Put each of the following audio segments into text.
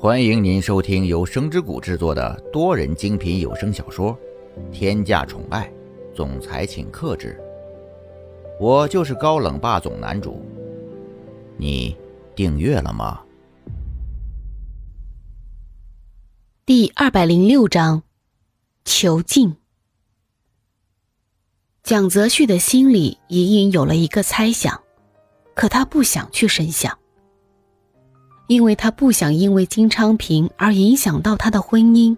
欢迎您收听由声之谷制作的多人精品有声小说《天价宠爱总裁请克制》，我就是高冷霸总男主。你订阅了吗？第二百零六章，囚禁。蒋泽旭的心里隐隐有了一个猜想，可他不想去深想。因为他不想因为金昌平而影响到他的婚姻，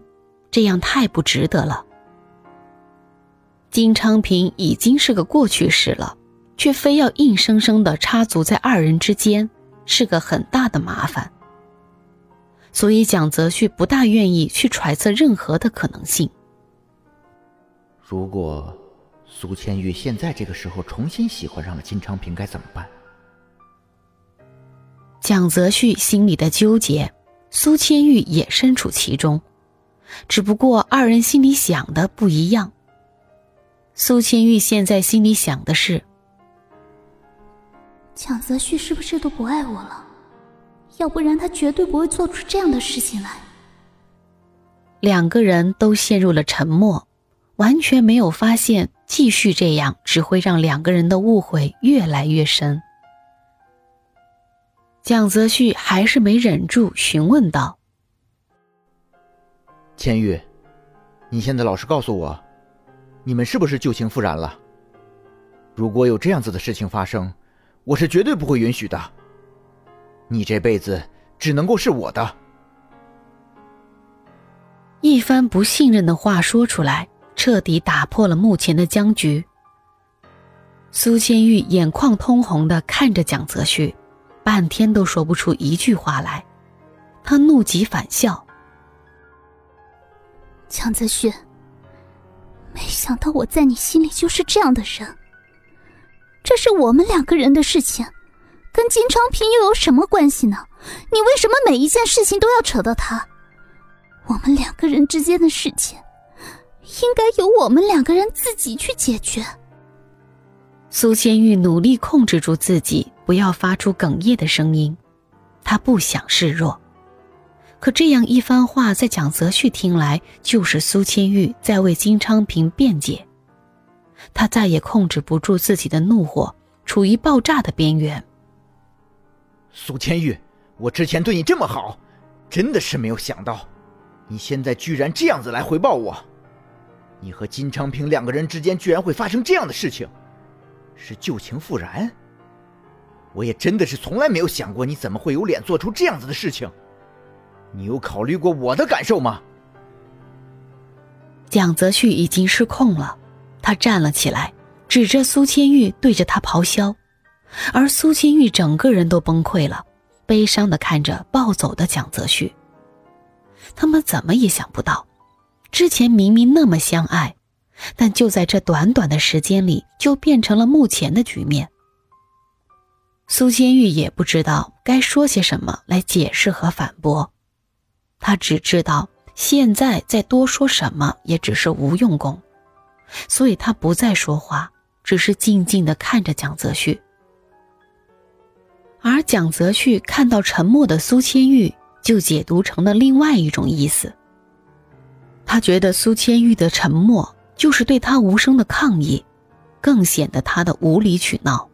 这样太不值得了。金昌平已经是个过去式了，却非要硬生生的插足在二人之间，是个很大的麻烦。所以蒋泽旭不大愿意去揣测任何的可能性。如果苏千玉现在这个时候重新喜欢上了金昌平，该怎么办？蒋泽旭心里的纠结，苏千玉也身处其中，只不过二人心里想的不一样。苏千玉现在心里想的是：蒋泽旭是不是都不爱我了？要不然他绝对不会做出这样的事情来。两个人都陷入了沉默，完全没有发现继续这样只会让两个人的误会越来越深。蒋泽旭还是没忍住询问道：“千玉，你现在老实告诉我，你们是不是旧情复燃了？如果有这样子的事情发生，我是绝对不会允许的。你这辈子只能够是我的。”一番不信任的话说出来，彻底打破了目前的僵局。苏千玉眼眶通红的看着蒋泽旭。半天都说不出一句话来，他怒极反笑。蒋泽旭，没想到我在你心里就是这样的人。这是我们两个人的事情，跟金昌平又有什么关系呢？你为什么每一件事情都要扯到他？我们两个人之间的事情，应该由我们两个人自己去解决。苏千玉努力控制住自己。不要发出哽咽的声音，他不想示弱。可这样一番话，在蒋泽旭听来，就是苏千玉在为金昌平辩解。他再也控制不住自己的怒火，处于爆炸的边缘。苏千玉，我之前对你这么好，真的是没有想到，你现在居然这样子来回报我。你和金昌平两个人之间居然会发生这样的事情，是旧情复燃？我也真的是从来没有想过，你怎么会有脸做出这样子的事情？你有考虑过我的感受吗？蒋泽旭已经失控了，他站了起来，指着苏千玉，对着他咆哮，而苏千玉整个人都崩溃了，悲伤的看着暴走的蒋泽旭。他们怎么也想不到，之前明明那么相爱，但就在这短短的时间里，就变成了目前的局面。苏千玉也不知道该说些什么来解释和反驳，他只知道现在再多说什么也只是无用功，所以他不再说话，只是静静的看着蒋泽旭。而蒋泽旭看到沉默的苏千玉，就解读成了另外一种意思。他觉得苏千玉的沉默就是对他无声的抗议，更显得他的无理取闹。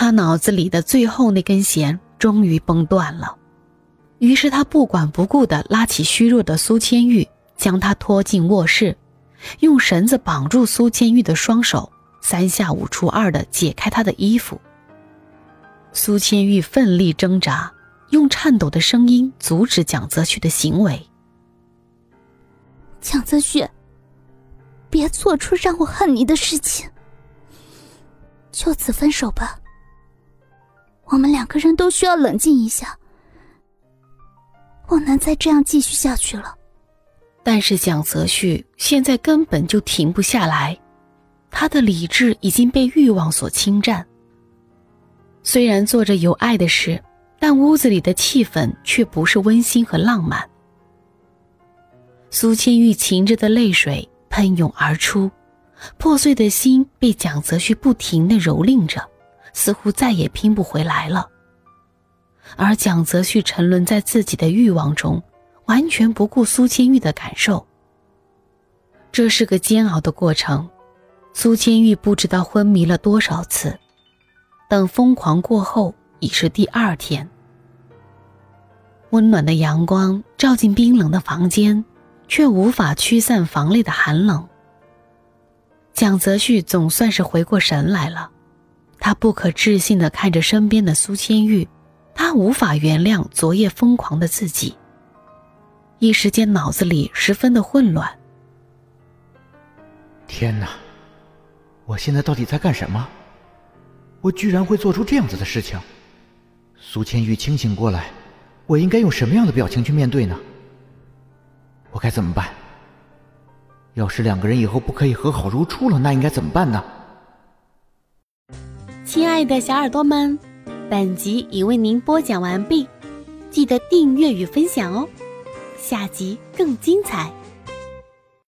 他脑子里的最后那根弦终于崩断了，于是他不管不顾地拉起虚弱的苏千玉，将她拖进卧室，用绳子绑住苏千玉的双手，三下五除二地解开她的衣服。苏千玉奋力挣扎，用颤抖的声音阻止蒋泽旭的行为。蒋泽旭，别做出让我恨你的事情，就此分手吧。我们两个人都需要冷静一下，不能再这样继续下去了。但是蒋泽旭现在根本就停不下来，他的理智已经被欲望所侵占。虽然做着有爱的事，但屋子里的气氛却不是温馨和浪漫。苏千玉噙着的泪水喷涌而出，破碎的心被蒋泽旭不停的蹂躏着。似乎再也拼不回来了。而蒋泽旭沉沦在自己的欲望中，完全不顾苏千玉的感受。这是个煎熬的过程，苏千玉不知道昏迷了多少次。等疯狂过后，已是第二天。温暖的阳光照进冰冷的房间，却无法驱散房里的寒冷。蒋泽旭总算是回过神来了，他不可置信的看着身边的苏千玉，他无法原谅昨夜疯狂的自己。一时间脑子里十分的混乱。天哪，我现在到底在干什么？我居然会做出这样子的事情！苏千玉清醒过来，我应该用什么样的表情去面对呢？我该怎么办？要是两个人以后不可以和好如初了，那应该怎么办呢？亲爱的小耳朵们，本集已为您播讲完毕，记得订阅与分享哦，下集更精彩。